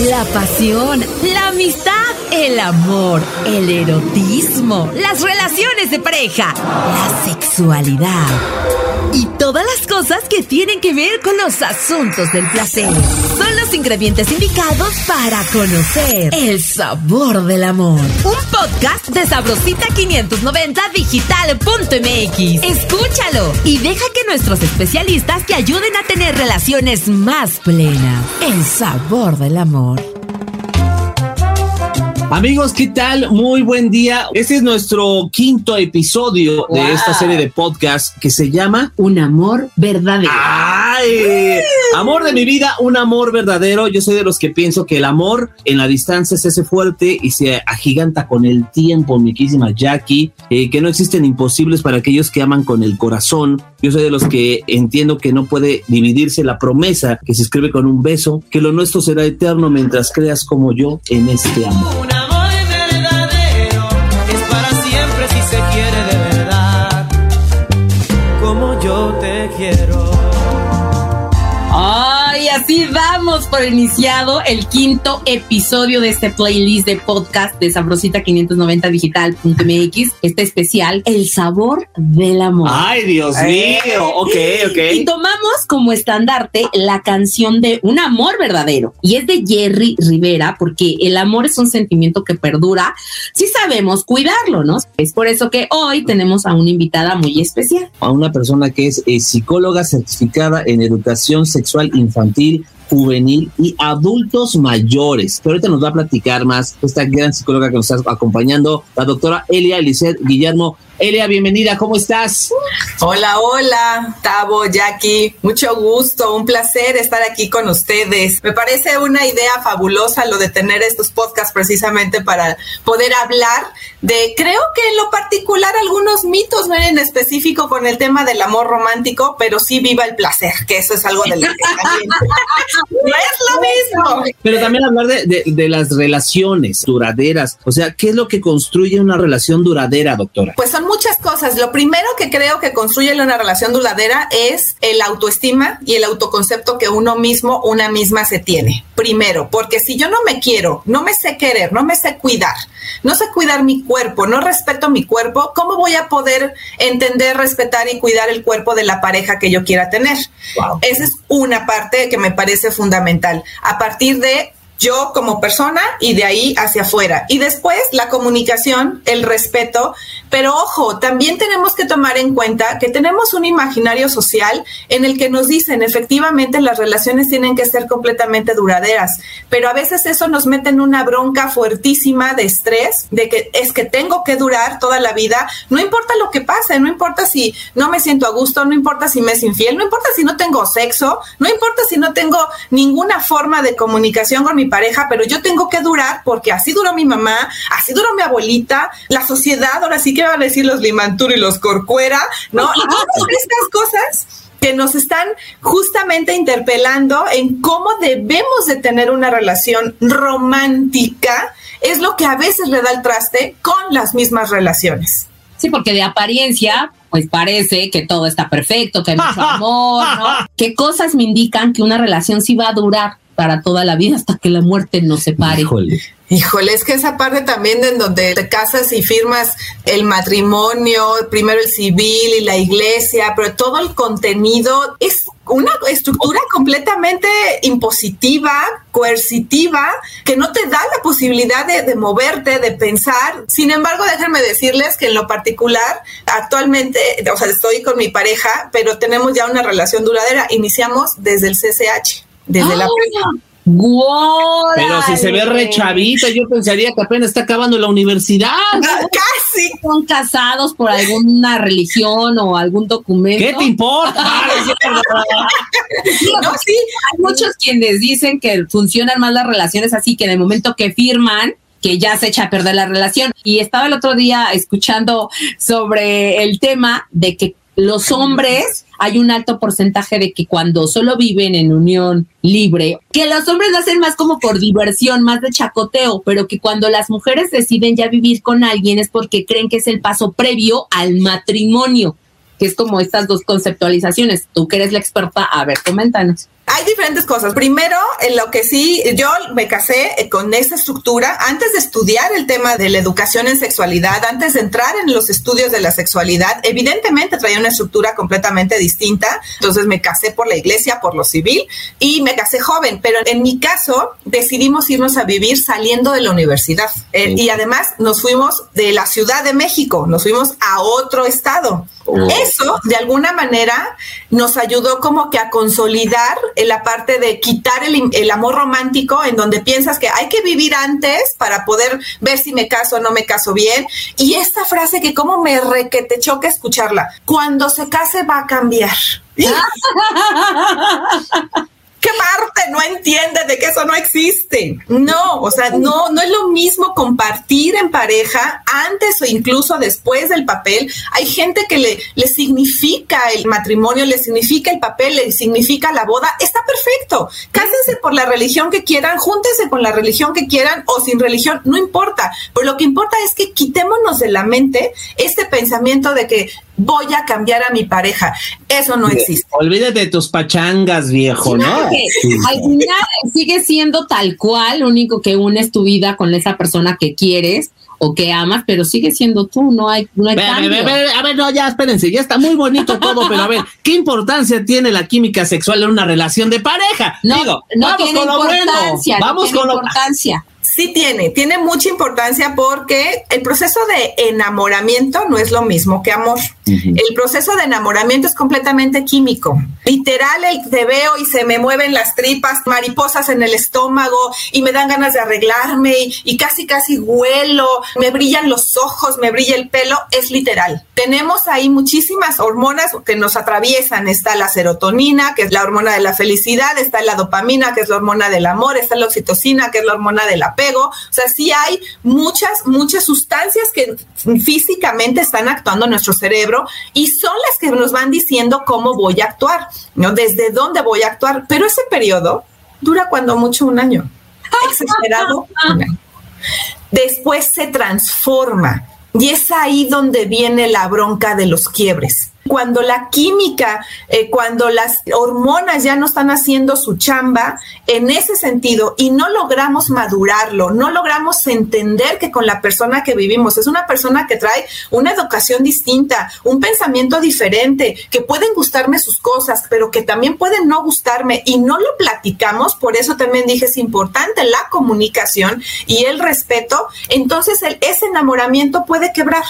la pasión, la amistad, el amor, el erotismo, las relaciones de pareja, la sexualidad y todas las cosas que tienen que ver con los asuntos del placer. Son los ingredientes indicados para conocer el sabor del amor. Un podcast de Sabrosita 590 digital.mx. Escúchalo y deja que nuestros especialistas te ayuden a tener relaciones más plenas. El sabor del amor. Amigos, ¿qué tal? Muy buen día. Este es nuestro quinto episodio de esta serie de podcast que se llama Un amor verdadero. ¡Ay! Amor de mi vida, un amor verdadero. Yo soy de los que pienso que el amor en la distancia se hace fuerte y se agiganta con el tiempo, mi quísima Jackie. Eh, que no existen imposibles para aquellos que aman con el corazón. Yo soy de los que entiendo que no puede dividirse la promesa que se escribe con un beso, que lo nuestro será eterno mientras creas como yo en este amor. Así damos por iniciado el quinto episodio de este playlist de podcast de Sabrosita 590 digital.mx. Este especial, El sabor del amor. Ay, Dios mío. Ok, ok. Y tomamos como estandarte la canción de Un amor verdadero. Y es de Jerry Rivera, porque el amor es un sentimiento que perdura. Si sabemos cuidarlo, ¿no? Es por eso que hoy tenemos a una invitada muy especial. A una persona que es eh, psicóloga certificada en educación sexual infantil juvenil y adultos mayores. Pero ahorita nos va a platicar más esta gran psicóloga que nos está acompañando, la doctora Elia Eliseth Guillermo Elia, bienvenida, ¿cómo estás? Hola, hola, Tavo, Jackie, mucho gusto, un placer estar aquí con ustedes. Me parece una idea fabulosa lo de tener estos podcasts precisamente para poder hablar de, creo que en lo particular algunos mitos, no en específico con el tema del amor romántico, pero sí viva el placer, que eso es algo de lo que también no es lo mismo. Pero también hablar de, de las relaciones duraderas, o sea, ¿qué es lo que construye una relación duradera, doctora? Pues son muchas cosas. Lo primero que creo que construye una relación duradera es el autoestima y el autoconcepto que uno mismo, una misma se tiene. Primero, porque si yo no me quiero, no me sé querer, no me sé cuidar, no sé cuidar mi cuerpo, no respeto mi cuerpo, ¿cómo voy a poder entender, respetar y cuidar el cuerpo de la pareja que yo quiera tener? Esa es una parte que me parece fundamental. A partir de yo como persona y de ahí hacia afuera. Y después la comunicación, el respeto, pero ojo, también tenemos que tomar en cuenta que tenemos un imaginario social en el que nos dicen efectivamente las relaciones tienen que ser completamente duraderas, pero a veces eso nos mete en una bronca fuertísima de estrés, de que es que tengo que durar toda la vida, no importa lo que pase, no importa si no me siento a gusto, no importa si me es infiel, no importa si no tengo sexo, no importa si no tengo ninguna forma de comunicación con mi pareja, pero yo tengo que durar porque así duró mi mamá, así duró mi abuelita, la sociedad, ahora sí que van a decir los Limantur y los Corcuera, ¿no? Y todas estas cosas que nos están justamente interpelando en cómo debemos de tener una relación romántica, es lo que a veces le da el traste con las mismas relaciones. Sí, porque de apariencia, pues parece que todo está perfecto, que hay mucho amor, ¿no? ¿Qué cosas me indican que una relación sí va a durar? Para toda la vida hasta que la muerte nos separe. Híjole. Híjole, es que esa parte también en donde te casas y firmas el matrimonio, primero el civil y la iglesia, pero todo el contenido es una estructura completamente impositiva, coercitiva, que no te da la posibilidad de, de, moverte, de pensar. Sin embargo, déjenme decirles que en lo particular, actualmente, o sea, estoy con mi pareja, pero tenemos ya una relación duradera. Iniciamos desde el CCH desde la ¡Guau! Pero si se ve re chavita, yo pensaría que apenas está acabando la universidad. Ah, casi. Son casados por alguna religión o algún documento. ¿Qué te importa? no, sí. Hay muchos quienes dicen que funcionan más las relaciones así que de momento que firman, que ya se echa a perder la relación. Y estaba el otro día escuchando sobre el tema de que los hombres hay un alto porcentaje de que cuando solo viven en unión libre, que los hombres lo hacen más como por diversión, más de chacoteo, pero que cuando las mujeres deciden ya vivir con alguien es porque creen que es el paso previo al matrimonio, que es como estas dos conceptualizaciones. Tú que eres la experta, a ver, coméntanos. Hay diferentes cosas. Primero, en lo que sí, yo me casé con esa estructura antes de estudiar el tema de la educación en sexualidad, antes de entrar en los estudios de la sexualidad, evidentemente traía una estructura completamente distinta. Entonces me casé por la iglesia, por lo civil y me casé joven, pero en mi caso decidimos irnos a vivir saliendo de la universidad. Eh, y además nos fuimos de la Ciudad de México, nos fuimos a otro estado. Eso, de alguna manera, nos ayudó como que a consolidar la parte de quitar el, amor romántico en donde piensas que hay que vivir antes para poder ver si me caso o no me caso bien. Y esta frase que como me re que te choca escucharla, cuando se case va a cambiar. ¿Qué parte no entiende de que eso no existe? No, o sea, no, no es lo mismo compartir en pareja antes o incluso después del papel. Hay gente que le, le significa el matrimonio, le significa el papel, le significa la boda. Está perfecto. Cásense por la religión que quieran, júntense con la religión que quieran o sin religión, no importa. Pero lo que importa es que quitémonos de la mente este pensamiento de que voy a cambiar a mi pareja. Eso no existe. Olvídate de tus pachangas, viejo, ¿no? Al final sigue siendo tal cual, lo único que unes tu vida con esa persona que quieres o que amas, pero sigue siendo tú, no hay, no hay a, ver, no, ya espérense, ya está muy bonito todo, pero a ver, ¿qué importancia tiene la química sexual en una relación de pareja? No, Digo, no vamos tiene con lo importancia, bueno. Vamos con importancia. Sí tiene, tiene mucha importancia porque el proceso de enamoramiento no es lo mismo que amor. El proceso de enamoramiento es completamente químico. Literal, el te veo y se me mueven las tripas, mariposas en el estómago y me dan ganas de arreglarme y, casi casi huelo, me brillan los ojos, me brilla el pelo, es literal. Tenemos ahí muchísimas hormonas que nos atraviesan. Está la serotonina, que es la hormona de la felicidad, está la dopamina, que es la hormona del amor, está la oxitocina, que es la hormona del apego. O sea, sí hay muchas, muchas sustancias que físicamente están actuando en nuestro cerebro y son las que nos van diciendo cómo voy a actuar, ¿no? Desde dónde voy a actuar. Pero ese periodo dura cuando mucho un año. Exagerado. Después se transforma y es ahí donde viene la bronca de los quiebres cuando la química, eh, cuando las hormonas ya no están haciendo su chamba en ese sentido y no logramos madurarlo, no logramos entender que con la persona que vivimos es una persona que trae una educación distinta, un pensamiento diferente, que pueden gustarme sus cosas, pero que también pueden no gustarme y no lo platicamos, por eso también dije es importante la comunicación y el respeto, entonces el, ese enamoramiento puede quebrar.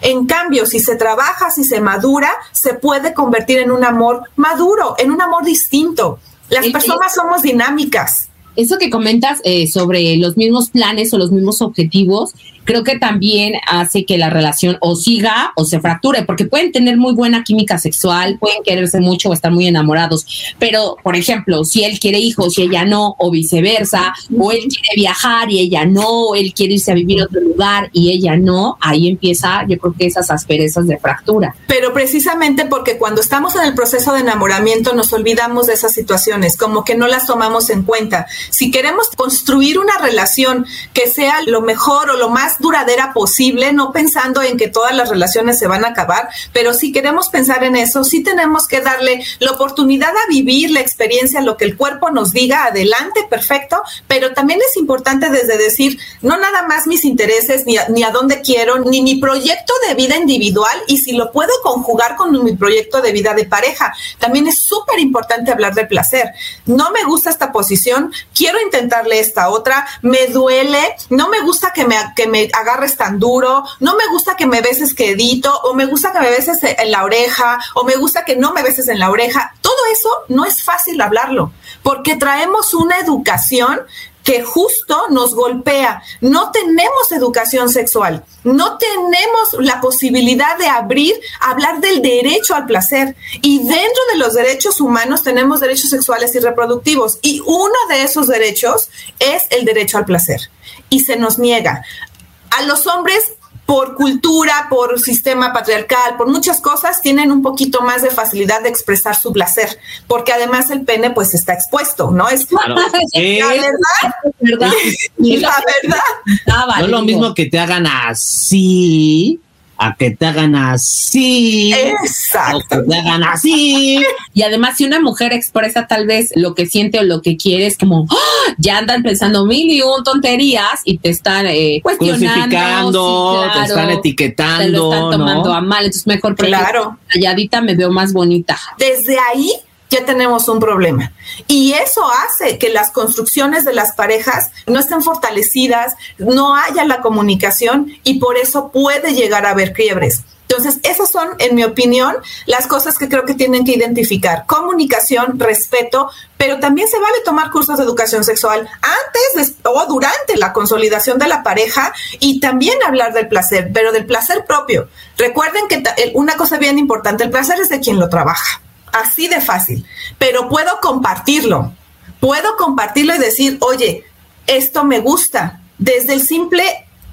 En cambio, si se trabaja, si se madura, se puede convertir en un amor maduro, en un amor distinto. Las personas somos dinámicas. Eso que comentas eh, sobre los mismos planes o los mismos objetivos, creo que también hace que la relación o siga o se fracture, porque pueden tener muy buena química sexual, pueden quererse mucho o estar muy enamorados, pero por ejemplo, si él quiere hijos y ella no, o viceversa, o él quiere viajar y ella no, o él quiere irse a vivir a otro lugar y ella no, ahí empieza yo creo que esas asperezas de fractura. Pero precisamente porque cuando estamos en el proceso de enamoramiento nos olvidamos de esas situaciones, como que no las tomamos en cuenta. Si queremos construir una relación que sea lo mejor o lo más duradera posible, no pensando en que todas las relaciones se van a acabar, pero si queremos pensar en eso, sí tenemos que darle la oportunidad a vivir la experiencia, lo que el cuerpo nos diga, adelante, perfecto, pero también es importante desde decir, no nada más mis intereses, ni a, ni a dónde quiero, ni mi proyecto de vida individual, y si lo puedo conjugar con mi proyecto de vida de pareja. También es súper importante hablar de placer. No me gusta esta posición, quiero intentarle esta otra, me duele, no me gusta que me, que me agarres tan duro, no me gusta que me beses quedito, o me gusta que me beses en la oreja, o me gusta que no me beses en la oreja. Todo eso no es fácil hablarlo, porque traemos una educación que justo nos golpea. No tenemos educación sexual, no tenemos la posibilidad de abrir, hablar del derecho al placer. Y dentro de los derechos humanos tenemos derechos sexuales y reproductivos. Y uno de esos derechos es el derecho al placer. Y se nos niega a los hombres por cultura, por sistema patriarcal, por muchas cosas, tienen un poquito más de facilidad de expresar su placer, porque además el pene pues está expuesto, ¿no? Es la verdad. La verdad. No es lo mismo que te hagan así a que te hagan así. Exacto. que te hagan así. Y además, si una mujer expresa tal vez lo que siente o lo que quiere, es como ¡ah! ya andan pensando mil y un tonterías y te están eh, cuestionando, te están etiquetando, te lo están tomando a mal. Entonces, mejor claro. calladita me veo más bonita. Desde ahí ya tenemos un problema. Y eso hace que las construcciones de las parejas no estén fortalecidas, no haya la comunicación y por eso puede llegar a haber quiebres. Entonces, esas son, en mi opinión, las cosas que creo que tienen que identificar. Comunicación, respeto, pero también se vale tomar cursos de educación sexual antes o durante la consolidación de la pareja y también hablar del placer, pero del placer propio. Recuerden que una cosa bien importante, el placer es de quien lo trabaja así de fácil, pero puedo compartirlo, puedo compartirlo y decir, oye, esto me gusta. Desde el simple,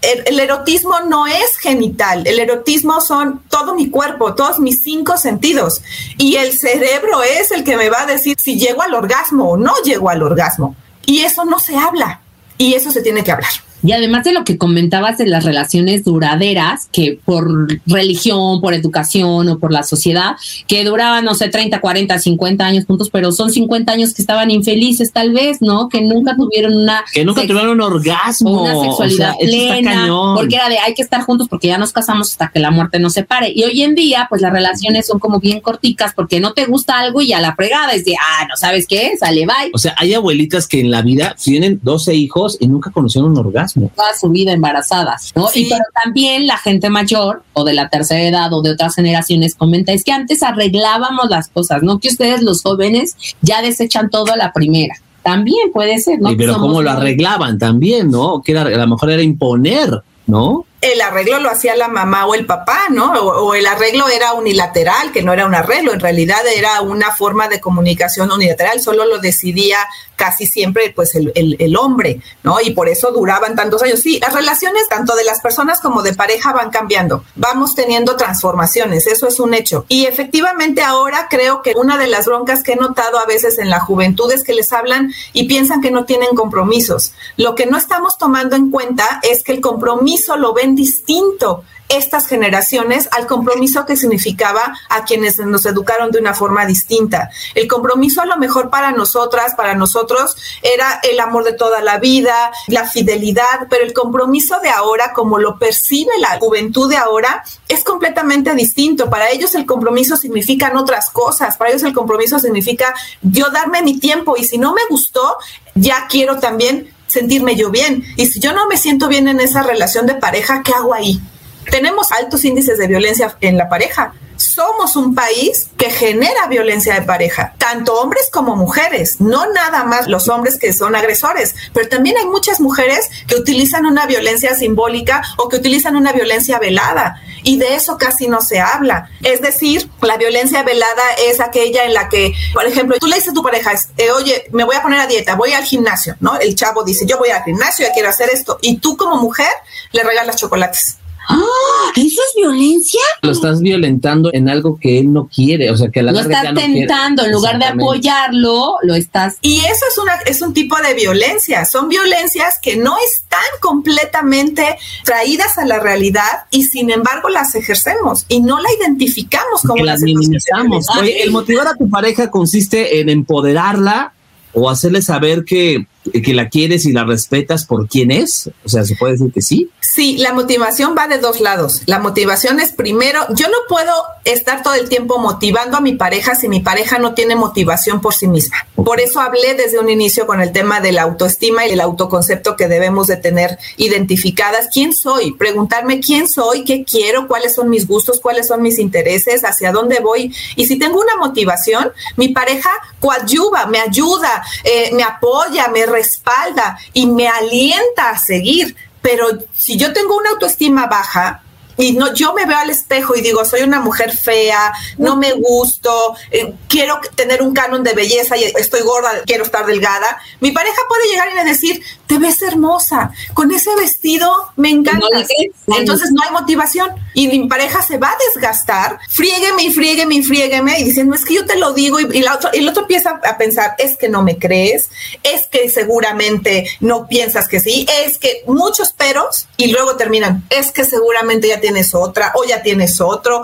el, erotismo no es genital, el erotismo son todo mi cuerpo, todos mis cinco sentidos. Y el cerebro es el que me va a decir si llego al orgasmo o no llego al orgasmo. Y eso no se habla, y eso se tiene que hablar. Y además de lo que comentabas de las relaciones duraderas, que por religión, por educación o por la sociedad, que duraban, no sé, 30, 40, 50 años juntos, pero son 50 años que estaban infelices tal vez, ¿no? Que nunca tuvieron una... Que nunca tuvieron un orgasmo. Una sexualidad plena. Porque era de hay que estar juntos porque ya nos casamos hasta que la muerte nos separe. Y hoy en día, pues las relaciones son como bien corticas porque no te gusta algo y a la fregada es de, ah, no sabes qué, sale, bye. O sea, hay abuelitas que en la vida tienen 12 hijos y nunca conocieron un orgasmo. Toda su vida embarazadas, ¿no? Y pero también la gente mayor o de la tercera edad o de otras generaciones comenta, es que antes arreglábamos las cosas, ¿no? Que ustedes los jóvenes ya desechan todo a la primera. También puede ser, ¿no? pero ¿cómo lo arreglaban también, no? Que era, a lo mejor era imponer, ¿no? el arreglo lo hacía la mamá o el papá, ¿no? O, el arreglo era unilateral, que no era un arreglo, en realidad era una forma de comunicación unilateral, solo lo decidía casi siempre pues el, el, hombre, ¿no? Y por eso duraban tantos años. Sí, las relaciones tanto de las personas como de pareja van cambiando, vamos teniendo transformaciones, eso es un hecho. Y efectivamente ahora creo que una de las broncas que he notado a veces en la juventud es que les hablan y piensan que no tienen compromisos. Lo que no estamos tomando en cuenta es que el compromiso lo ven distinto estas generaciones al compromiso que significaba a quienes nos educaron de una forma distinta. El compromiso a lo mejor para nosotras, para nosotros, era el amor de toda la vida, la fidelidad, pero el compromiso de ahora, como lo percibe la juventud de ahora, es completamente distinto. Para ellos el compromiso significan otras cosas, para ellos el compromiso significa yo darme mi tiempo y si no me gustó, ya quiero también sentirme yo bien. Y si yo no me siento bien en esa relación de pareja, ¿qué hago ahí? Tenemos altos índices de violencia en la pareja somos un país que genera violencia de pareja, tanto hombres como mujeres, no nada más los hombres que son agresores, pero también hay muchas mujeres que utilizan una violencia simbólica o que utilizan una violencia velada y de eso casi no se habla. Es decir, la violencia velada es aquella en la que, por ejemplo, tú le dices a tu pareja, eh, oye, me voy a poner a dieta, voy al gimnasio, ¿no? El chavo dice, yo voy al gimnasio, ya quiero hacer esto, y tú como mujer le regalas chocolates ¡Ah! ¿Eso es violencia? Lo estás violentando en algo que él no quiere, o sea, que la Lo estás tentando, en lugar de apoyarlo, lo estás... Y eso es, una, es un tipo de violencia, son violencias que no están completamente traídas a la realidad y sin embargo las ejercemos y no la identificamos como las minimizamos. el motivar a tu pareja consiste en empoderarla o hacerle saber que que la quieres y la respetas por quién es? O sea, ¿se puede decir que sí? Sí, la motivación va de dos lados. La motivación es primero, yo no puedo estar todo el tiempo motivando a mi pareja si mi pareja no tiene motivación por sí misma. Por eso hablé desde un inicio con el tema de la autoestima y el autoconcepto que debemos de tener identificadas. ¿Quién soy? Preguntarme quién soy, qué quiero, cuáles son mis gustos, cuáles son mis intereses, hacia dónde voy. Y si tengo una motivación, mi pareja coadyuva, me ayuda, eh, me apoya, me respalda y me alienta a seguir. Pero si yo tengo una autoestima baja, y no, yo me veo al espejo y digo, soy una mujer fea, no me gusto, eh, quiero tener un canon de belleza y estoy gorda, quiero estar delgada. Mi pareja puede llegar y decir, te ves hermosa, con ese vestido me encanta. Entonces no hay motivación y mi pareja se va a desgastar, friégueme y friégueme y friégueme y diciendo, es que yo te lo digo y, y, la otro, y el otro empieza a pensar, es que no me crees, es que seguramente no piensas que sí, es que muchos peros y luego terminan, es que seguramente ya tienes otra o ya tienes otro.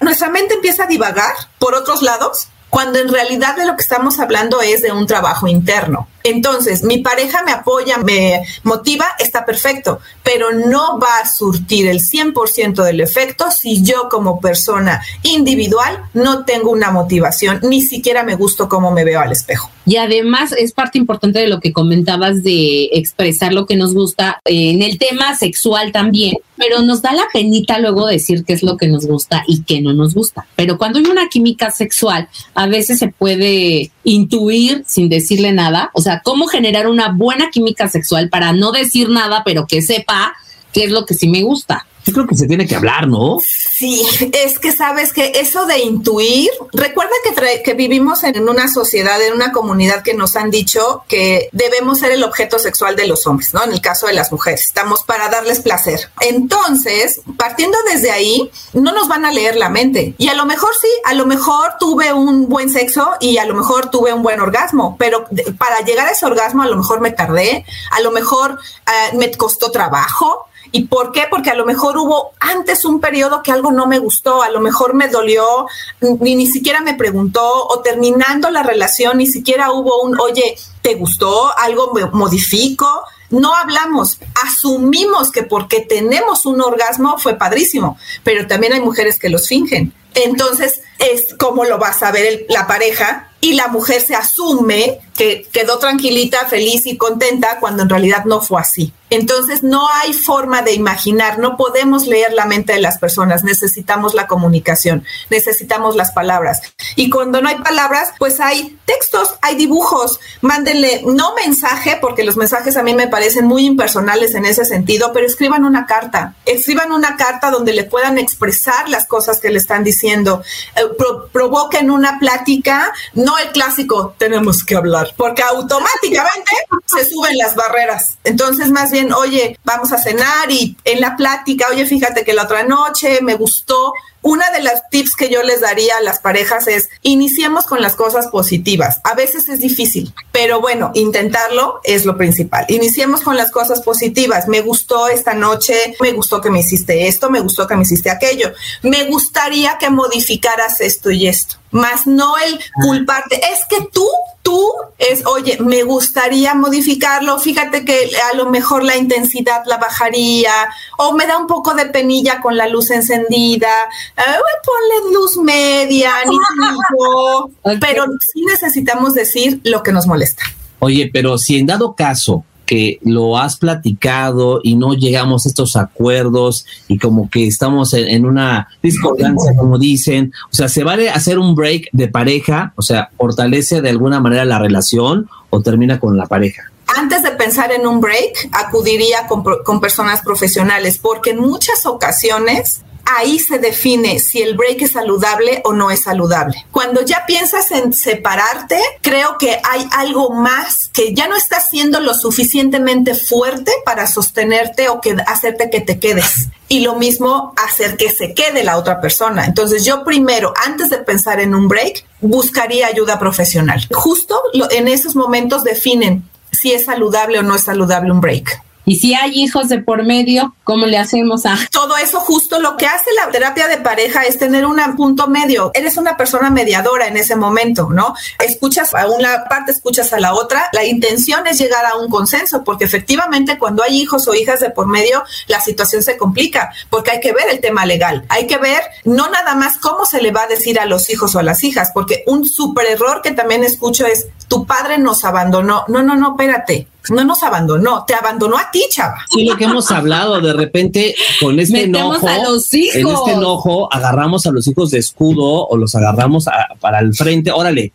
Nuestra mente empieza a divagar por otros lados cuando en realidad de lo que estamos hablando es de un trabajo interno. Entonces, mi pareja me apoya, me motiva, está perfecto, pero no va a surtir el 100% del efecto si yo como persona individual no tengo una motivación, ni siquiera me gusto cómo me veo al espejo. Y además es parte importante de lo que comentabas de expresar lo que nos gusta en el tema sexual también, pero nos da la penita luego decir qué es lo que nos gusta y qué no nos gusta. Pero cuando hay una química sexual, a veces se puede intuir sin decirle nada, o sea, cómo generar una buena química sexual para no decir nada, pero que sepa qué es lo que sí me gusta. Yo creo que se tiene que hablar, ¿no? Sí, es que sabes que eso de intuir, recuerda que, que vivimos en una sociedad, en una comunidad que nos han dicho que debemos ser el objeto sexual de los hombres, ¿no? En el caso de las mujeres, estamos para darles placer. Entonces, partiendo desde ahí, no nos van a leer la mente. Y a lo mejor sí, a lo mejor tuve un buen sexo y a lo mejor tuve un buen orgasmo, pero para llegar a ese orgasmo a lo mejor me tardé, a lo mejor uh, me costó trabajo ¿Y por qué? Porque a lo mejor hubo antes un periodo que algo no me gustó, a lo mejor me dolió, ni, ni siquiera me preguntó, o terminando la relación, ni siquiera hubo un, oye, ¿te gustó? ¿Algo me modifico? No hablamos, asumimos que porque tenemos un orgasmo fue padrísimo, pero también hay mujeres que los fingen. Entonces, es como lo va a saber la pareja y la mujer se asume que quedó tranquilita, feliz y contenta cuando en realidad no fue así. Entonces no hay forma de imaginar, no podemos leer la mente de las personas, necesitamos la comunicación, necesitamos las palabras. Y cuando no hay palabras, pues hay textos, hay dibujos, mándenle no mensaje, porque los mensajes a mí me parecen muy impersonales en ese sentido, pero escriban una carta, escriban una carta donde le puedan expresar las cosas que le están diciendo, eh, pro provoquen una plática, no el clásico, tenemos que hablar porque automáticamente se suben las barreras. Entonces, más oye, vamos a cenar y en la plática, oye, fíjate que la otra noche me gustó una de las tips que yo les daría a las parejas es iniciemos con las cosas positivas. A veces es difícil, pero bueno, intentarlo es lo principal. Iniciemos con las cosas positivas. Me gustó esta noche, me gustó que me hiciste esto, me gustó que me hiciste aquello. Me gustaría que modificaras esto y esto, más no el culparte. Es que tú tú es, oye, me gustaría modificarlo, fíjate que a lo mejor la intensidad la bajaría, o me da un poco de penilla con la luz encendida, eh, ponle luz media, ni okay. pero sí necesitamos decir lo que nos molesta. Oye, pero si en dado caso que lo has platicado y no llegamos a estos acuerdos y como que estamos en, una discordancia, como dicen. O sea, ¿se vale hacer un break de pareja? O sea, ¿fortalece de alguna manera la relación o termina con la pareja? Antes de pensar en un break, acudiría con, con personas profesionales porque en muchas ocasiones ahí se define si el break es saludable o no es saludable. Cuando ya piensas en separarte, creo que hay algo más que ya no está siendo lo suficientemente fuerte para sostenerte o que hacerte que te quedes. Y lo mismo hacer que se quede la otra persona. Entonces yo primero, antes de pensar en un break, buscaría ayuda profesional. Justo en esos momentos definen si es saludable o no es saludable un break. Y si hay hijos de por medio, ¿cómo le hacemos a...? Todo eso justo lo que hace la terapia de pareja es tener un punto medio. Eres una persona mediadora en ese momento, ¿no? Escuchas a una parte, escuchas a la otra. La intención es llegar a un consenso, porque efectivamente cuando hay hijos o hijas de por medio, la situación se complica, porque hay que ver el tema legal. Hay que ver no nada más cómo se le va a decir a los hijos o a las hijas, porque un super error que también escucho es, tu padre nos abandonó. No, no, no, espérate no nos abandonó, te abandonó a ti, chava. Sí, lo que hemos hablado, de repente con este Metemos enojo, a los hijos. en este enojo agarramos a los hijos de escudo o los agarramos a, para el frente, órale,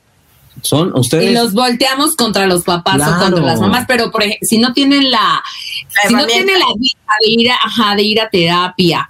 son ustedes. Y los volteamos contra los papás Claro. o contra las mamás, pero por ej- si no tienen la, si no tienen la vista de ir a, ajá, de ir a terapia,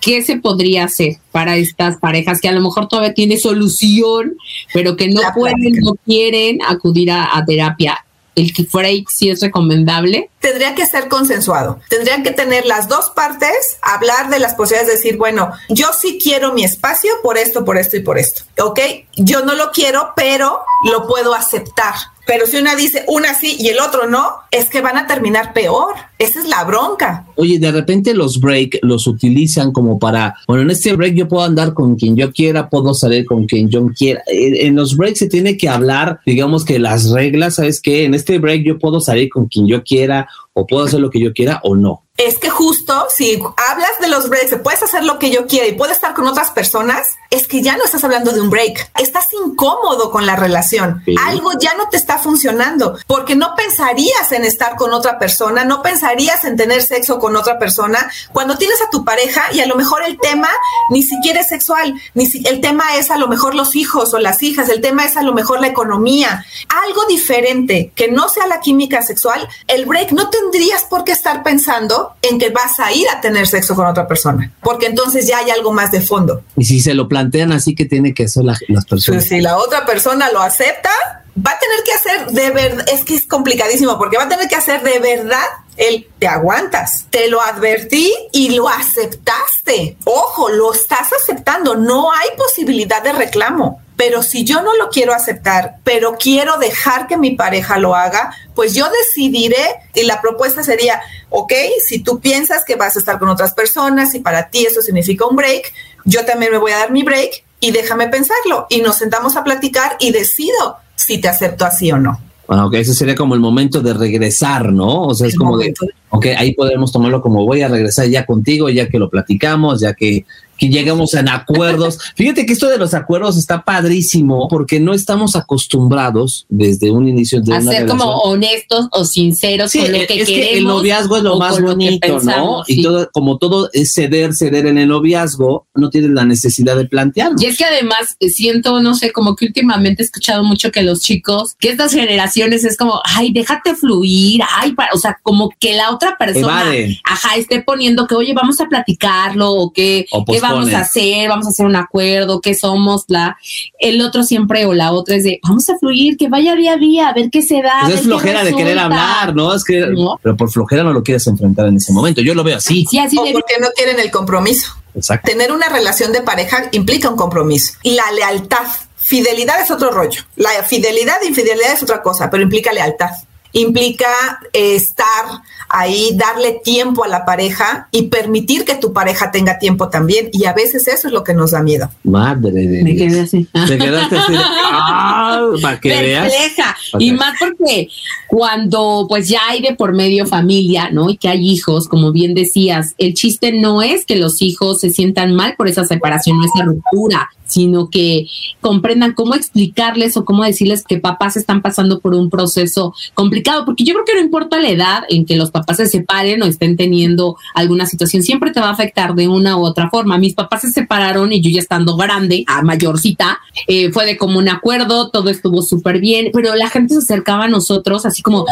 ¿qué se podría hacer para estas parejas que a lo mejor todavía tiene solución, pero que no La pueden, no quieren acudir a, a terapia? El break sí es recomendable? Tendría que ser consensuado. Tendrían que tener las dos partes, hablar de las posibilidades, decir, bueno, yo sí quiero mi espacio por esto, por esto y por esto. ¿Ok? Yo no lo quiero, pero lo puedo aceptar pero si una dice una sí y el otro no, es que van a terminar peor. Esa es la bronca. Oye, de repente los break los utilizan como para, bueno, en este break yo puedo andar con quien yo quiera, puedo salir con quien yo quiera. En, los breaks se tiene que hablar, digamos que las reglas, ¿sabes qué? En este break yo puedo salir con quien yo quiera o puedo hacer lo que yo quiera o no es que justo si hablas de los breaks, puedes hacer lo que yo quiera y puedes estar con otras personas, es que ya no estás hablando de un break, estás incómodo con la relación, algo ya no te está funcionando, porque no pensarías en estar con otra persona, no pensarías en tener sexo con otra persona cuando tienes a tu pareja y a lo mejor el tema ni siquiera es sexual, ni si, el tema es a lo mejor los hijos o las hijas, el tema es a lo mejor la economía, algo diferente que no sea la química sexual, el break no tendrías por qué estar pensando en que vas a ir a tener sexo con otra persona, porque entonces ya hay algo más de fondo. Y si se lo plantean así que tiene que hacer las personas. si la otra persona lo acepta, va a tener que hacer de verdad, es que es complicadísimo, porque va a tener que hacer de verdad el te aguantas, te lo advertí y lo aceptaste. Ojo, lo estás aceptando, no hay posibilidad de reclamo. Pero si yo no lo quiero aceptar, pero quiero dejar que mi pareja lo haga, pues yo decidiré y la propuesta sería, ok, si tú piensas que vas a estar con otras personas y para ti eso significa un break, yo también me voy a dar mi break y déjame pensarlo y nos sentamos a platicar y decido si te acepto así o no. Bueno, ok, ese sería como el momento de regresar, ¿no? O sea, es como de, ok, ahí podemos tomarlo como voy a regresar ya contigo, ya que lo platicamos, ya que que llegamos en acuerdos. Fíjate que esto de los acuerdos está padrísimo porque no estamos acostumbrados desde un inicio de a ser como honestos o sinceros con lo que es Que el noviazgo es lo más bonito, ¿no? Y todo, como todo es ceder, ceder en el noviazgo, no tienes la necesidad de plantearlo. Y es que además eh, siento, no sé, como que últimamente he escuchado mucho que los chicos, que estas generaciones es como, ay, déjate fluir, ay, para, o sea, como que la otra persona, ajá, esté poniendo que, oye, vamos a platicarlo o que, que vamos a hacer, vamos a hacer un acuerdo, qué somos, la, el otro siempre o la otra es de, vamos a fluir, que vaya día a día, a ver qué se da. Pues es flojera de querer hablar, ¿no? Es que, pero por flojera no lo quieres enfrentar en ese momento. Yo lo veo así. Sí, así o porque no quieren el compromiso. Exacto. Tener una relación de pareja implica un compromiso. Y la lealtad. Fidelidad es otro rollo. La fidelidad e infidelidad es otra cosa, pero implica lealtad implica eh, estar ahí, darle tiempo a la pareja y permitir que tu pareja tenga tiempo también. Y a veces eso es lo que nos da miedo. Madre de Me quedé así. Te quedaste así. ¡Ah! Para que veas. Y más porque cuando pues ya hay de por medio familia, ¿no? Y que hay hijos, como bien decías, el chiste no es que los hijos se sientan mal por esa separación, no esa ruptura sino que comprendan cómo explicarles o cómo decirles que papás están pasando por un proceso complicado, porque yo creo que no importa la edad en que los papás se separen o estén teniendo alguna situación, siempre te va a afectar de una u otra forma. Mis papás se separaron y yo ya estando grande, a mayorcita, eh, fue de común acuerdo, todo estuvo súper bien, pero la gente se acercaba a nosotros así como,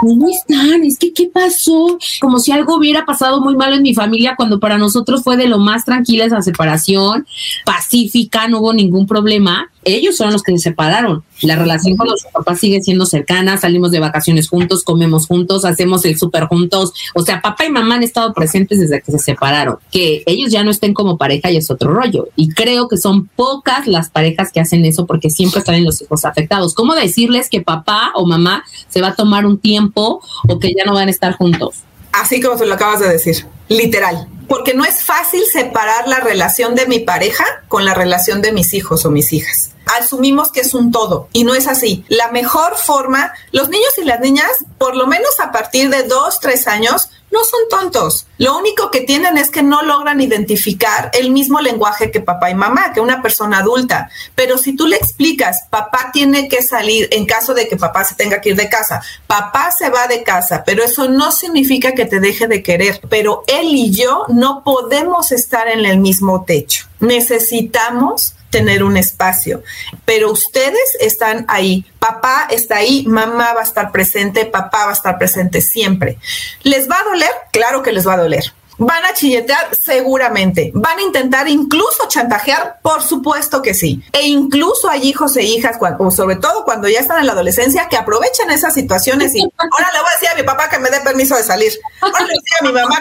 ¿cómo están? Es que, ¿qué pasó? Como si algo hubiera pasado muy malo en mi familia cuando para nosotros fue de lo más tranquila esa separación, pacífica no hubo ningún problema, ellos son los que se separaron. La relación con los papás sigue siendo cercana, salimos de vacaciones juntos, comemos juntos, hacemos el súper juntos. O sea, papá y mamá han estado presentes desde que se separaron. Que ellos ya no estén como pareja y es otro rollo. Y creo que son pocas las parejas que hacen eso porque siempre están los hijos afectados. ¿Cómo decirles que papá o mamá se va a tomar un tiempo o que ya no van a estar juntos? Así como se lo acabas de decir, literal porque no es fácil separar la relación de mi pareja con la relación de mis hijos o mis hijas. Asumimos que es un todo y no es así. La mejor forma, los niños y las niñas, por lo menos a partir de dos, tres años, no son tontos. Lo único que tienen es que no logran identificar el mismo lenguaje que papá y mamá, que una persona adulta. Pero si tú le explicas, papá tiene que salir en caso de que papá se tenga que ir de casa, papá se va de casa, pero eso no significa que te deje de querer. Pero él y yo no podemos estar en el mismo techo. Necesitamos tener un espacio, pero ustedes están ahí, papá está ahí, mamá va a estar presente, papá va a estar presente siempre. ¿Les va a doler? Claro que les va a doler. ¿Van a chilletear? Seguramente. ¿Van a intentar incluso chantajear? Por supuesto que sí. E incluso hay hijos e hijas, o sobre todo cuando ya están en la adolescencia, que aprovechan esas situaciones y ahora le voy a decir a mi papá que me dé permiso de salir. Ahora le voy a decir a mi mamá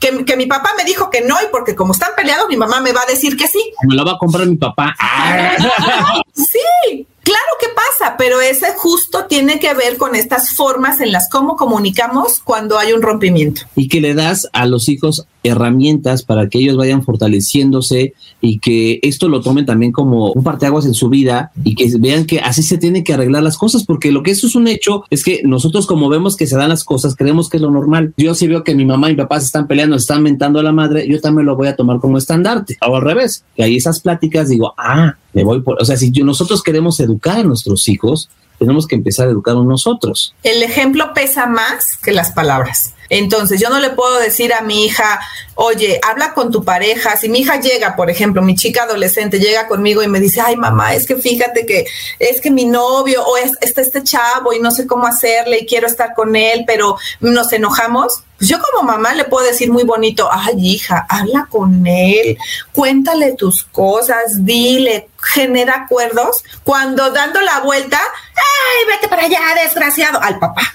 que, que, mi papá me dijo que no y porque como están peleados, mi mamá me va a decir que sí. Me lo va a comprar mi papá. sí, Claro que pasa, pero ese justo tiene que ver con estas formas en las cómo comunicamos cuando hay un rompimiento. Y que le das a los hijos herramientas para que ellos vayan fortaleciéndose y que esto lo tomen también como un parteaguas en su vida y que vean que así se tienen que arreglar las cosas, porque lo que eso es un hecho es que nosotros como vemos que se dan las cosas, creemos que es lo normal. Yo si veo que mi mamá y mi papá se están peleando, se están mentando a la madre, yo también lo voy a tomar como estandarte. O al revés, que hay esas pláticas digo, ah, me voy por, o sea, si nosotros queremos educar a nuestros hijos, tenemos que empezar a educarnos nosotros. El ejemplo pesa más que las palabras. Entonces, yo no le puedo decir a mi hija, oye, habla con tu pareja. Si mi hija llega, por ejemplo, mi chica adolescente llega conmigo y me dice, ay, mamá, es que fíjate que es que mi novio o es, está este chavo y no sé cómo hacerle y quiero estar con él, pero nos enojamos. Pues yo como mamá le puedo decir muy bonito, ay, hija, habla con él, cuéntale tus cosas, dile, genera acuerdos, cuando dando la vuelta, ¡ay, vete para allá, desgraciado! Al papá.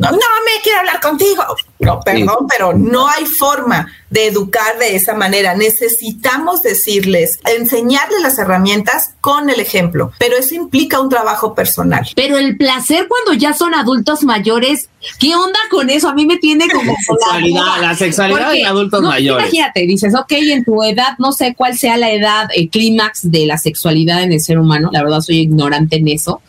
No, me quiero hablar contigo. No, perdón, pero no hay forma de educar de esa manera. Necesitamos decirles, enseñarles las herramientas con el ejemplo, pero eso implica un trabajo personal. Pero el placer cuando ya son adultos mayores, ¿qué onda con eso? A mí me tiene como... La sexualidad, la sexualidad de adultos mayores. Imagínate, dices, ok, en tu edad, no sé cuál sea la edad, el clímax de la sexualidad en el ser humano, la verdad soy ignorante en eso.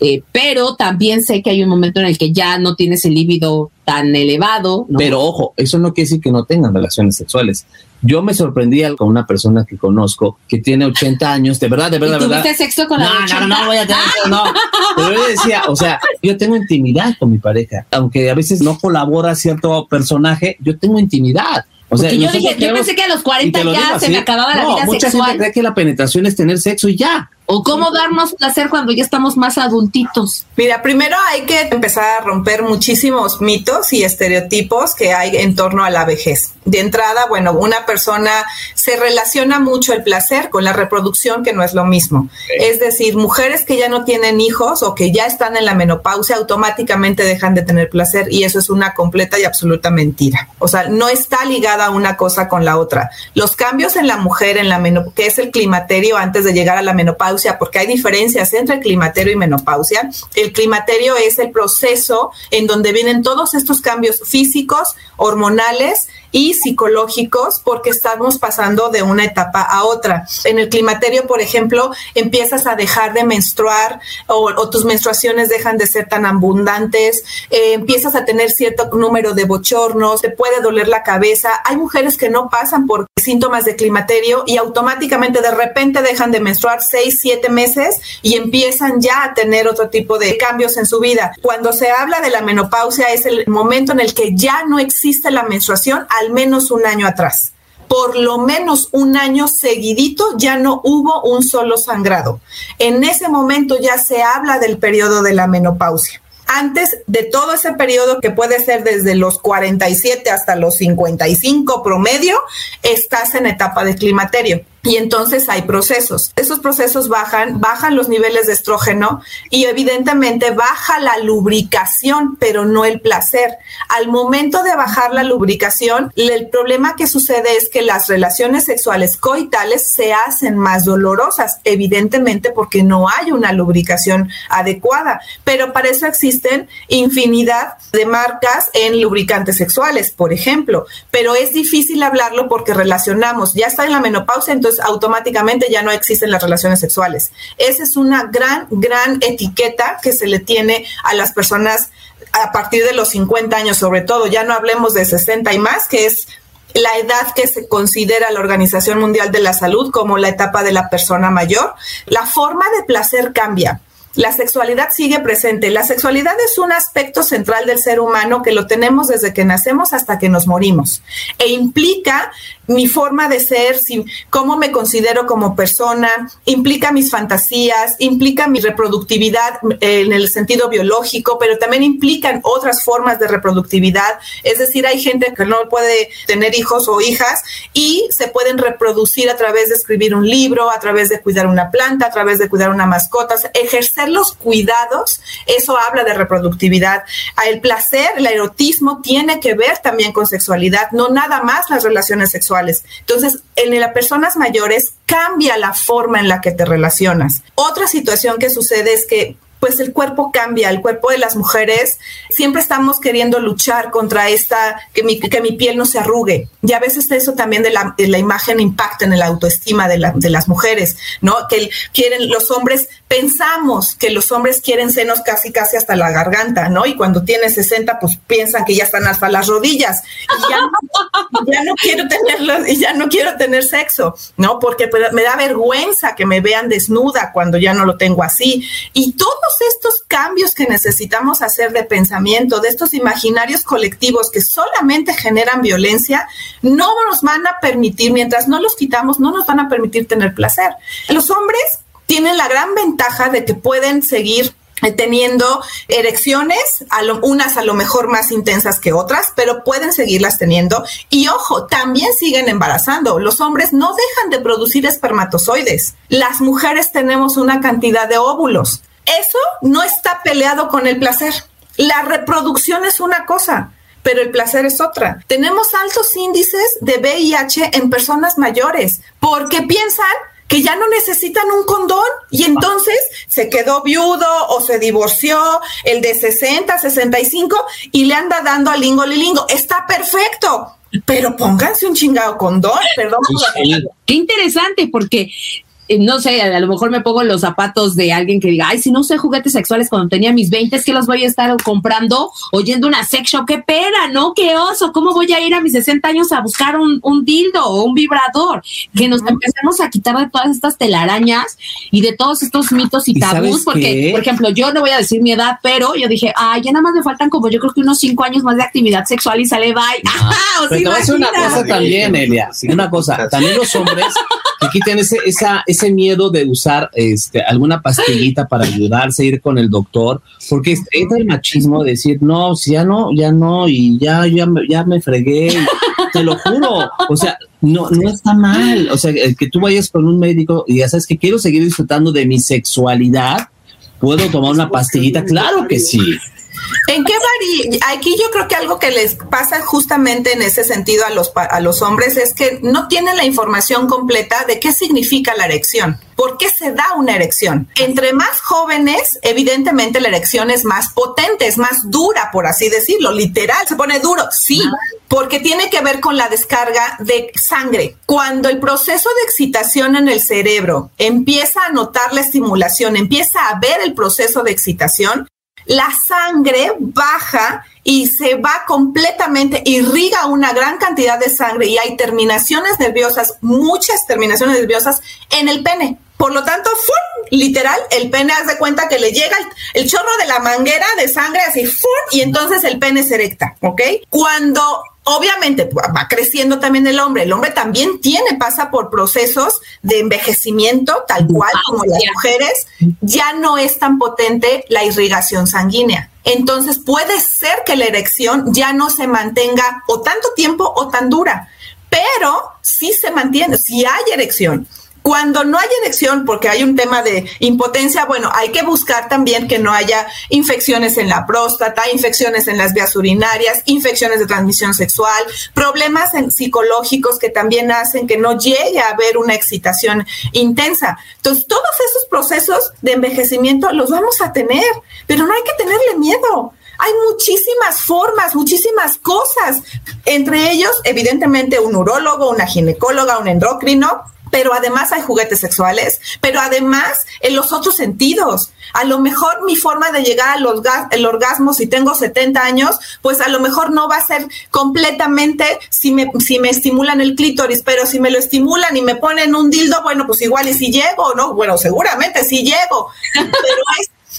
Eh, pero también sé que hay un momento en el que ya no tienes el líbido tan elevado. Pero ojo, eso no quiere decir que no tengan relaciones sexuales. Yo me sorprendía con una persona que conozco que tiene 80 años, de verdad, de verdad, de verdad. sexo con la no, no, no, voy a tener no. Pero yo decía, o sea, yo tengo intimidad con mi pareja, aunque a veces no colabora cierto personaje, yo tengo intimidad. O sea, yo dije, yo pensé que a los 40 ya se me acababa la vida mucha sexual. gente cree que la penetración es tener sexo y ya. O cómo darnos placer cuando ya estamos más adultitos. Mira, primero hay que empezar a romper muchísimos mitos y estereotipos que hay en torno a la vejez. De entrada, bueno, una persona se relaciona mucho el placer con la reproducción, que no es lo mismo. Es decir, mujeres que ya no tienen hijos o que ya están en la menopausia automáticamente dejan de tener placer y eso es una completa y absoluta mentira. O sea, no está ligada una cosa con la otra. Los cambios en la mujer, en la que es el climaterio antes de llegar a la menopausia, porque hay diferencias entre climaterio y menopausia. El climaterio es el proceso en donde vienen todos estos cambios físicos, hormonales y psicológicos porque estamos pasando de una etapa a otra. En el climaterio, por ejemplo, empiezas a dejar de menstruar o, tus menstruaciones dejan de ser tan abundantes, eh, empiezas a tener cierto número de bochornos, te puede doler la cabeza. Hay mujeres que no pasan por síntomas de climaterio y automáticamente de repente dejan de menstruar seis, siete meses y empiezan ya a tener otro tipo de cambios en su vida. Cuando se habla de la menopausia es el momento en el que ya no existe la menstruación, menos un año atrás. Por lo menos un año seguidito ya no hubo un solo sangrado. En ese momento ya se habla del periodo de la menopausia. Antes de todo ese periodo que puede ser desde los 47 hasta los 55 promedio, estás en etapa de climaterio y entonces hay procesos. Esos procesos bajan, bajan los niveles de estrógeno y evidentemente baja la lubricación, pero no el placer. Al momento de bajar la lubricación, el problema que sucede es que las relaciones sexuales coitales se hacen más dolorosas, evidentemente porque no hay una lubricación adecuada, pero para eso existen infinidad de marcas en lubricantes sexuales, por ejemplo, pero es difícil hablarlo porque relacionamos, ya está en la menopausia, entonces automáticamente ya no existen las relaciones sexuales. Esa es una gran, gran etiqueta que se le tiene a las personas a partir de los 50 años, sobre todo. Ya no hablemos de 60 y más, que es la edad que se considera la Organización Mundial de la Salud como la etapa de la persona mayor. La forma de placer cambia la sexualidad sigue presente. La sexualidad es un aspecto central del ser humano que lo tenemos desde que nacemos hasta que nos morimos e implica mi forma de ser, cómo me considero como persona, implica mis fantasías, implica mi reproductividad eh, en el sentido biológico, pero también implican otras formas de reproductividad. Es decir, hay gente que no puede tener hijos o hijas y se pueden reproducir a través de escribir un libro, a través de cuidar una planta, a través de cuidar una mascota. Ejercer los cuidados, eso habla de reproductividad. El placer, el erotismo tiene que ver también con sexualidad, no nada más las relaciones sexuales. Entonces, en las personas mayores cambia la forma en la que te relacionas. Otra situación que sucede es que pues el cuerpo cambia, el cuerpo de las mujeres, siempre estamos queriendo luchar contra esta, que mi, que mi piel no se arrugue. Y a veces eso también de la, de la imagen impacta en la autoestima de, la, de las mujeres, ¿no? Que quieren, los hombres, pensamos que los hombres quieren senos casi, casi hasta la garganta, ¿no? Y cuando tiene 60, pues piensan que ya están hasta las rodillas. Ya no quiero tenerlos, y ya no quiero tener sexo, ¿no? Porque me da vergüenza que me vean desnuda cuando ya no lo tengo así. Y todos estos cambios que necesitamos hacer de pensamiento, de estos imaginarios colectivos que solamente generan violencia, no nos van a permitir, mientras no los quitamos, no nos van a permitir tener placer. Los hombres tienen la gran ventaja de que pueden seguir teniendo erecciones, a unas a lo mejor más intensas que otras, pero pueden seguirlas teniendo. Y ojo, también siguen embarazando. Los hombres no dejan de producir espermatozoides. Las mujeres tenemos una cantidad de óvulos. Eso no está peleado con el placer. La reproducción es una cosa, pero el placer es otra. Tenemos altos índices de VIH en personas mayores porque piensan que ya no necesitan un condón y entonces se quedó viudo o se divorció el de 60, 65 y le anda dando a lingo lingo. Está perfecto, pero pónganse un chingado condón, perdón. Qué interesante porque no sé, a lo mejor me pongo los zapatos de alguien que diga, ay, si no usé juguetes sexuales cuando tenía mis 20, es que los voy a estar comprando oyendo una sex show, qué pena, ¿no? Qué oso, ¿cómo voy a ir a mis 60 años a buscar un, dildo o un vibrador? Que nos empecemos a quitar de todas estas telarañas y de todos estos mitos y, tabús, porque, por ejemplo, yo no voy a decir mi edad, pero yo dije, ay, ya nada más me faltan como yo creo que unos 5 años más de actividad sexual y sale bye. pero te voy a decir una cosa también, Elia, una cosa, también los hombres que quiten ese, esa ese miedo de usar este, alguna pastillita para ayudarse, ir con el doctor, porque es, el machismo de decir, no, si ya no, ya no, y ya, ya, ya me fregué, te lo juro, o sea, no, no está mal, o sea, que tú vayas con un médico y ya sabes que quiero seguir disfrutando de mi sexualidad, ¿puedo tomar una pastillita? Claro que sí. ¿En qué varía? Aquí yo creo que algo que les pasa justamente en ese sentido a los, a los hombres es que no tienen la información completa de qué significa la erección. ¿Por qué se da una erección? Entre más jóvenes, evidentemente la erección es más potente, es más dura, por así decirlo, literal, se pone duro, sí, porque tiene que ver con la descarga de sangre. Cuando el proceso de excitación en el cerebro empieza a notar la estimulación, empieza a ver el proceso de excitación, la sangre baja y se va completamente, irriga una gran cantidad de sangre y hay terminaciones nerviosas, muchas terminaciones nerviosas en el pene. Por lo tanto, literal, el pene hace cuenta que le llega el, chorro de la manguera de sangre así, y entonces el pene se erecta, ¿ok? Cuando obviamente va creciendo también el hombre. El hombre también tiene, pasa por procesos de envejecimiento, tal cual como las mujeres. Ya no es tan potente la irrigación sanguínea. Entonces puede ser que la erección ya no se mantenga o tanto tiempo o tan dura, pero sí se mantiene, si hay erección cuando no hay erección, porque hay un tema de impotencia, bueno, hay que buscar también que no haya infecciones en la próstata, infecciones en las vías urinarias, infecciones de transmisión sexual, problemas psicológicos que también hacen que no llegue a haber una excitación intensa. Entonces, todos esos procesos de envejecimiento los vamos a tener, pero no hay que tenerle miedo. Hay muchísimas formas, muchísimas cosas. Entre ellos, evidentemente, un urólogo, una ginecóloga, un endocrino, pero además hay juguetes sexuales, pero además en los otros sentidos. A lo mejor mi forma de llegar al orgasmo si tengo 70 años, pues a lo mejor no va a ser completamente si me, si me estimulan el clítoris, pero si me lo estimulan y me ponen un dildo, bueno, pues igual y si llego, ¿no? Bueno, seguramente sí llego, pero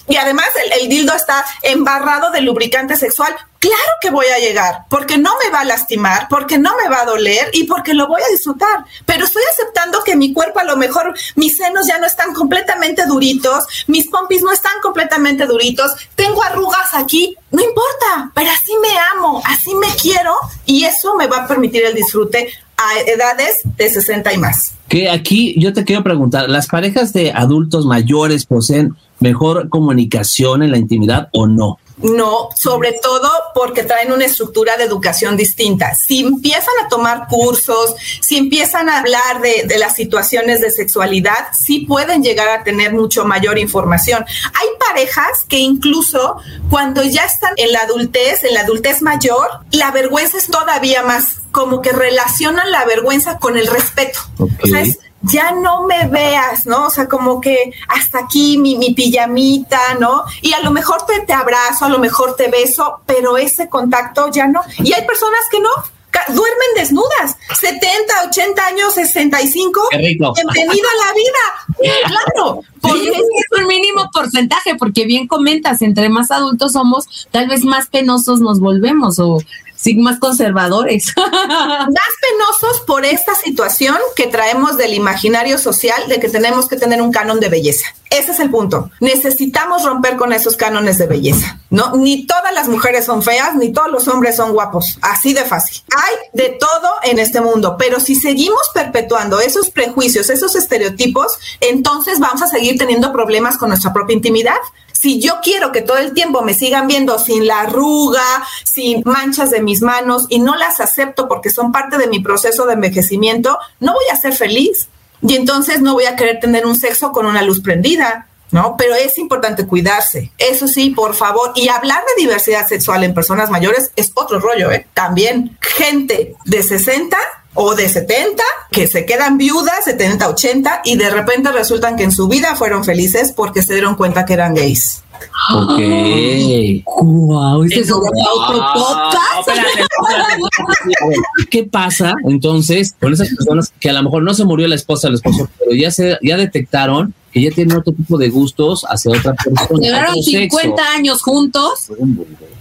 y además el, dildo está embarrado de lubricante sexual, claro que voy a llegar, porque no me va a lastimar, porque no me va a doler y porque lo voy a disfrutar. Pero estoy aceptando que mi cuerpo a lo mejor, mis senos ya no están completamente duritos, mis pompis no están completamente duritos, tengo arrugas aquí, no importa, pero así me amo, así me quiero y eso me va a permitir el disfrute a edades de 60 y más. Que aquí yo te quiero preguntar, ¿las parejas de adultos mayores poseen mejor comunicación en la intimidad o no? No, sobre todo porque traen una estructura de educación distinta. Si empiezan a tomar cursos, si empiezan a hablar de, de, las situaciones de sexualidad, sí pueden llegar a tener mucho mayor información. Hay parejas que incluso cuando ya están en la adultez, en la adultez mayor, la vergüenza es todavía más, como que relacionan la vergüenza con el respeto. Okay. O sea, es, ya no me veas, ¿no? O sea, como que hasta aquí mi, mi pijamita, ¿no? Y a lo mejor te, te, abrazo, a lo mejor te beso, pero ese contacto ya no. Y hay personas que no. Duermen desnudas, 70, 80 años, 65. Qué rico. Bienvenido a la vida. Claro. Porque es un mínimo porcentaje, porque bien comentas, entre más adultos somos, tal vez más penosos nos volvemos o sí, más conservadores. más penosos por esta situación que traemos del imaginario social de que tenemos que tener un canon de belleza. Ese es el punto. Necesitamos romper con esos cánones de belleza. No, ni todas las mujeres son feas, ni todos los hombres son guapos. Así de fácil. Hay de todo en este mundo, pero si seguimos perpetuando esos prejuicios, esos estereotipos, entonces vamos a seguir teniendo problemas con nuestra propia intimidad. Si yo quiero que todo el tiempo me sigan viendo sin la arruga, sin manchas de mis manos y no las acepto porque son parte de mi proceso de envejecimiento, no voy a ser feliz. Y entonces no voy a querer tener un sexo con una luz prendida, ¿no? Pero es importante cuidarse. Eso sí, por favor. Y hablar de diversidad sexual en personas mayores es otro rollo, ¿eh? También gente de 60 o de 70 que se quedan viudas, 70, 80 y de repente resultan que en su vida fueron felices porque se dieron cuenta que eran gays. Ok. Wow, ese es otro podcast. ¿Qué pasa entonces con esas personas que a lo mejor no se murió la esposa, el esposo, pero ya se ya detectaron que ya tienen otro tipo de gustos hacia otra persona? Llevaron 50 sexo. años juntos.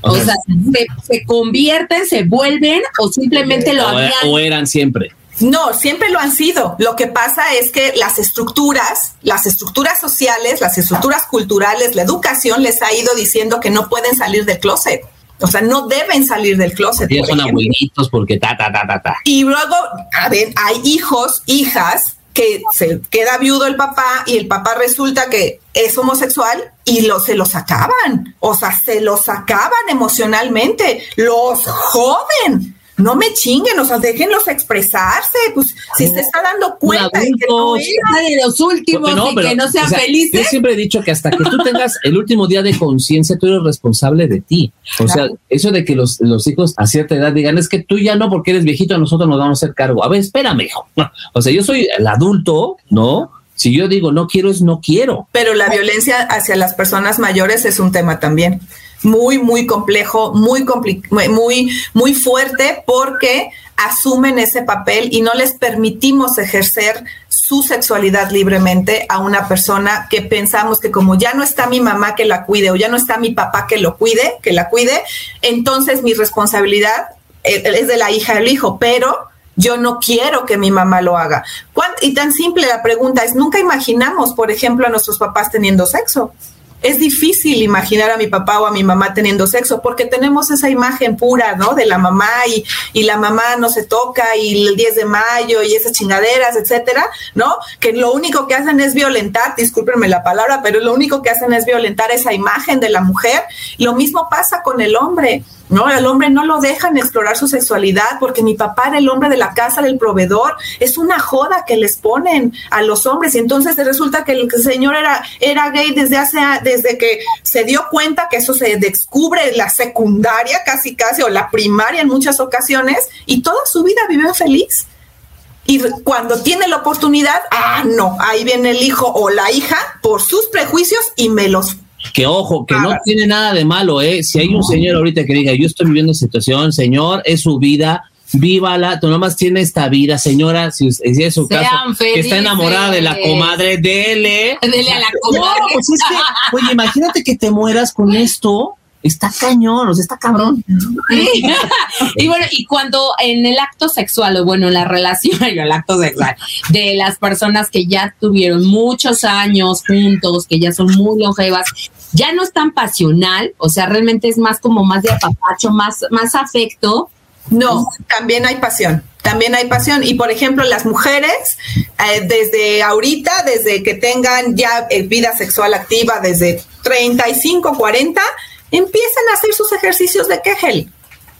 O sea, se, se, convierten, se vuelven o simplemente lo o, habían. O eran siempre. No, siempre lo han sido. Lo que pasa es que las estructuras, las estructuras sociales, las estructuras culturales, la educación les ha ido diciendo que no pueden salir del closet. O sea, no deben salir del closet. Ya son abuelitos porque ta, ta, ta, ta, ta. Y luego, a ver, hay hijos, hijas que se queda viudo el papá y el papá resulta que es homosexual y lo, se los acaban. O sea, se los acaban emocionalmente, los joden no me chinguen, o sea, déjenlos expresarse, pues si se está dando cuenta de que no es de los últimos no, y pero, que no sean o sea, felices. Yo siempre he dicho que hasta que tú tengas el último día de conciencia, tú eres responsable de ti. O claro. sea, eso de que los, los, hijos a cierta edad digan, es que tú ya no, porque eres viejito, nosotros nos vamos a hacer cargo. A ver, espérame, hijo. O sea, yo soy el adulto, ¿no? Si yo digo no quiero, es no quiero. Pero la violencia hacia las personas mayores es un tema también muy, muy complejo, muy, muy, muy fuerte porque asumen ese papel y no les permitimos ejercer su sexualidad libremente a una persona que pensamos que como ya no está mi mamá que la cuide o ya no está mi papá que lo cuide, que la cuide, entonces mi responsabilidad es de la hija del hijo, pero yo no quiero que mi mamá lo haga. Y tan simple la pregunta es, nunca imaginamos, por ejemplo, a nuestros papás teniendo sexo es difícil imaginar a mi papá o a mi mamá teniendo sexo porque tenemos esa imagen pura, ¿no? De la mamá y, la mamá no se toca y el 10 de mayo y esas chingaderas, etcétera, ¿no? Que lo único que hacen es violentar, discúlpenme la palabra, pero lo único que hacen es violentar esa imagen de la mujer. Lo mismo pasa con el hombre. ¿No? Al hombre no lo dejan explorar su sexualidad porque mi papá era el hombre de la casa, del proveedor. Es una joda que les ponen a los hombres y entonces resulta que el señor era, era gay desde hace, desde que se dio cuenta que eso se descubre en la secundaria casi casi o la primaria en muchas ocasiones y toda su vida vivió feliz. Y cuando tiene la oportunidad, ah, no, ahí viene el hijo o la hija por sus prejuicios y me los que ojo, que no tiene nada de malo, ¿eh? Si hay un señor ahorita que diga, yo estoy viviendo esa situación, señor, es su vida, vívala, tú nomás tienes esta vida, señora, si, es su caso, que está enamorada de la comadre, dele. Dele a la comadre. pues es que, oye, imagínate que te mueras con esto está cañón, o sea, está cabrón. y bueno, y cuando en el acto sexual, o bueno, en la relación, el acto sexual, de las personas que ya tuvieron muchos años juntos, que ya son muy longevas, ya no es tan pasional, o sea, realmente es más como más de apapacho, más, más afecto. No, también hay pasión también hay pasión. Y por ejemplo, las mujeres, eh, desde ahorita, desde que tengan ya eh, vida sexual activa, desde 35, 40, empiecen a hacer sus ejercicios de Kegel.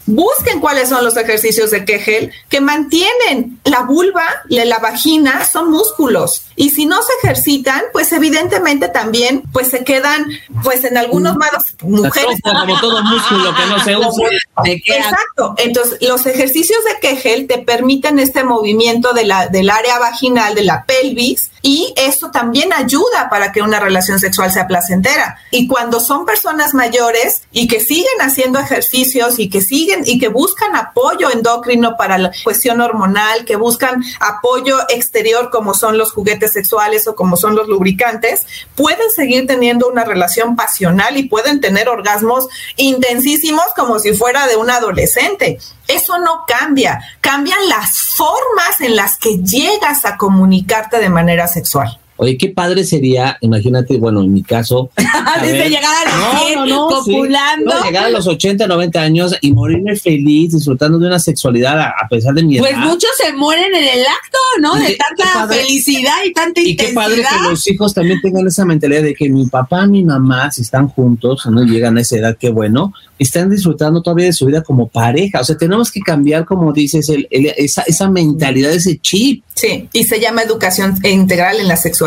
Busquen cuáles son los ejercicios de Kegel que mantienen la vulva, la vagina, son músculos. Y si no se ejercitan, pues evidentemente también pues se quedan pues en algunos malos mujeres como todo músculo que no se usa. Exacto. Entonces, los ejercicios de Kegel te permiten este movimiento de la, del área vaginal, de la pelvis, y eso también ayuda para que una relación sexual sea placentera. Y cuando son personas mayores y que siguen haciendo ejercicios y que siguen y que buscan apoyo endocrino para la cuestión hormonal, que buscan apoyo exterior como son los juguetes sexuales o como son los lubricantes, pueden seguir teniendo una relación pasional y pueden tener orgasmos intensísimos como si fuera de un adolescente. Eso no cambia, cambian las formas en las que llegas a comunicarte de manera sexual. Oye, qué padre sería, imagínate, bueno, en mi caso. Desde llegar a los no, copulando. llegar a los 80, 90 años y morirme feliz, disfrutando de una sexualidad a, pesar de mi pues edad. Pues muchos se mueren en el acto, ¿no? De tanta felicidad y tanta y intensidad. Y qué padre que los hijos también tengan esa mentalidad de que mi papá mi mamá, si están juntos, no llegan a esa edad, qué bueno, están disfrutando todavía de su vida como pareja. O sea, tenemos que cambiar, como dices, el, esa, esa mentalidad, ese chip. Sí, y se llama educación integral en la sexualidad.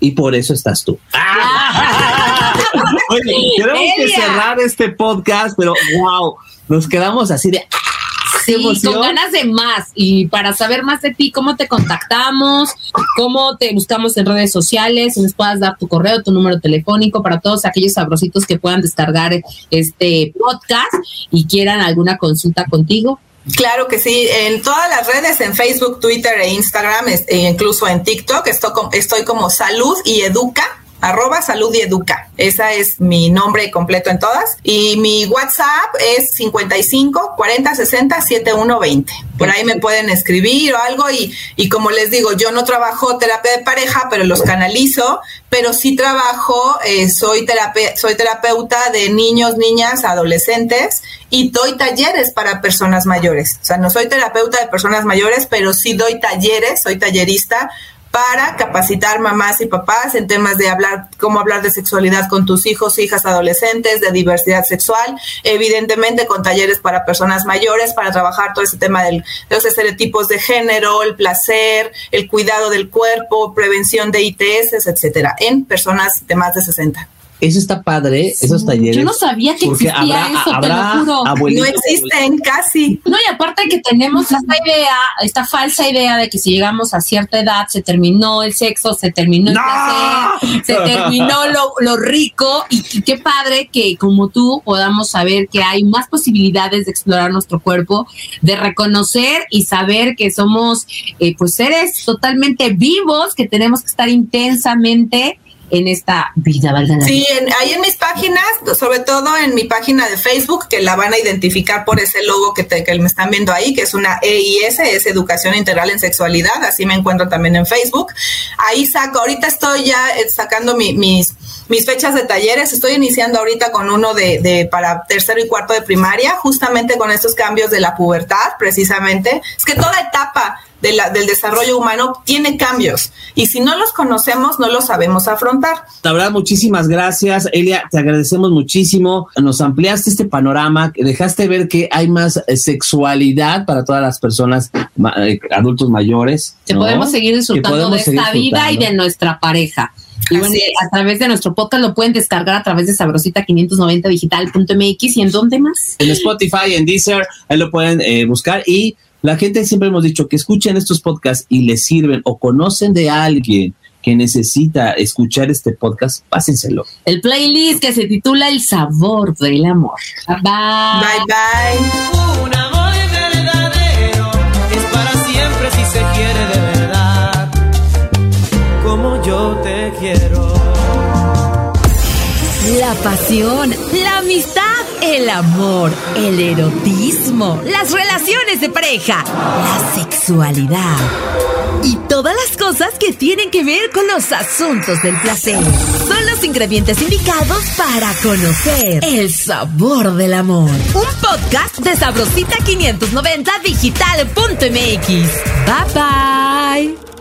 Y por eso estás tú. Oye, tenemos que cerrar este podcast, pero wow, nos quedamos así de Sí, con ganas de más. Y para saber más de ti, cómo te contactamos, cómo te buscamos en redes sociales, si nos puedas dar tu correo, tu número telefónico para todos aquellos sabrositos que puedan descargar este podcast y quieran alguna consulta contigo. Claro que sí, en todas las redes, en Facebook, Twitter e Instagram, e incluso en TikTok, estoy, estoy como Salud y Educa arroba salud y educa. Esa es mi nombre completo en todas. Y mi WhatsApp es 55 40 60 7120. Por ahí me pueden escribir o algo y, y como les digo, yo no trabajo terapia de pareja, pero los canalizo, pero sí trabajo, eh, soy, soy terapeuta de niños, niñas, adolescentes y doy talleres para personas mayores. O sea, no soy terapeuta de personas mayores, pero sí doy talleres, soy tallerista para capacitar mamás y papás en temas de hablar, cómo hablar de sexualidad con tus hijos, hijas, adolescentes, de diversidad sexual, evidentemente con talleres para personas mayores, para trabajar todo ese tema de los estereotipos de género, el placer, el cuidado del cuerpo, prevención de ITS, etcétera, en personas de más de 60 eso está padre, esos talleres. Yo no sabía que existía eso, te lo juro. No existen casi. No, y aparte que tenemos esta idea, esta falsa idea de que si llegamos a cierta edad se terminó el sexo, se terminó el placer, se terminó lo, rico y, qué padre que como tú podamos saber que hay más posibilidades de explorar nuestro cuerpo, de reconocer y saber que somos eh, pues seres totalmente vivos, que tenemos que estar intensamente en esta vida, ¿verdad? Sí, ahí en mis páginas, sobre todo en mi página de Facebook, que la van a identificar por ese logo que, que me están viendo ahí, que es una EIS, es Educación Integral en Sexualidad, así me encuentro también en Facebook. Ahí saco, ahorita estoy ya eh, sacando mis, mis fechas de talleres, estoy iniciando ahorita con uno de, de para tercero y cuarto de primaria, justamente con estos cambios de la pubertad, precisamente. Es que toda etapa del desarrollo humano tiene cambios y si no los conocemos no los sabemos afrontar. La verdad, muchísimas gracias, Elia, te agradecemos muchísimo, nos ampliaste este panorama, dejaste ver que hay más eh, sexualidad para todas las personas, eh, adultos mayores. Que podemos seguir disfrutando de esta vida y de nuestra pareja. Y bueno, a través de nuestro podcast lo pueden descargar a través de sabrosita590digital.mx y en dónde más? En Spotify, en Deezer, ahí lo pueden eh, buscar y la gente siempre hemos dicho que escuchen estos podcasts y les sirven o conocen de alguien que necesita escuchar este podcast, pásenselo. El playlist que se titula El sabor del amor. Bye bye. Bye bye. Un amor verdadero. Pasión, la amistad, el amor, el erotismo, las relaciones de pareja, la sexualidad y todas las cosas que tienen que ver con los asuntos del placer. Son los ingredientes indicados para conocer el sabor del amor. Un podcast de Sabrosita 590 Digital.mx. Bye bye.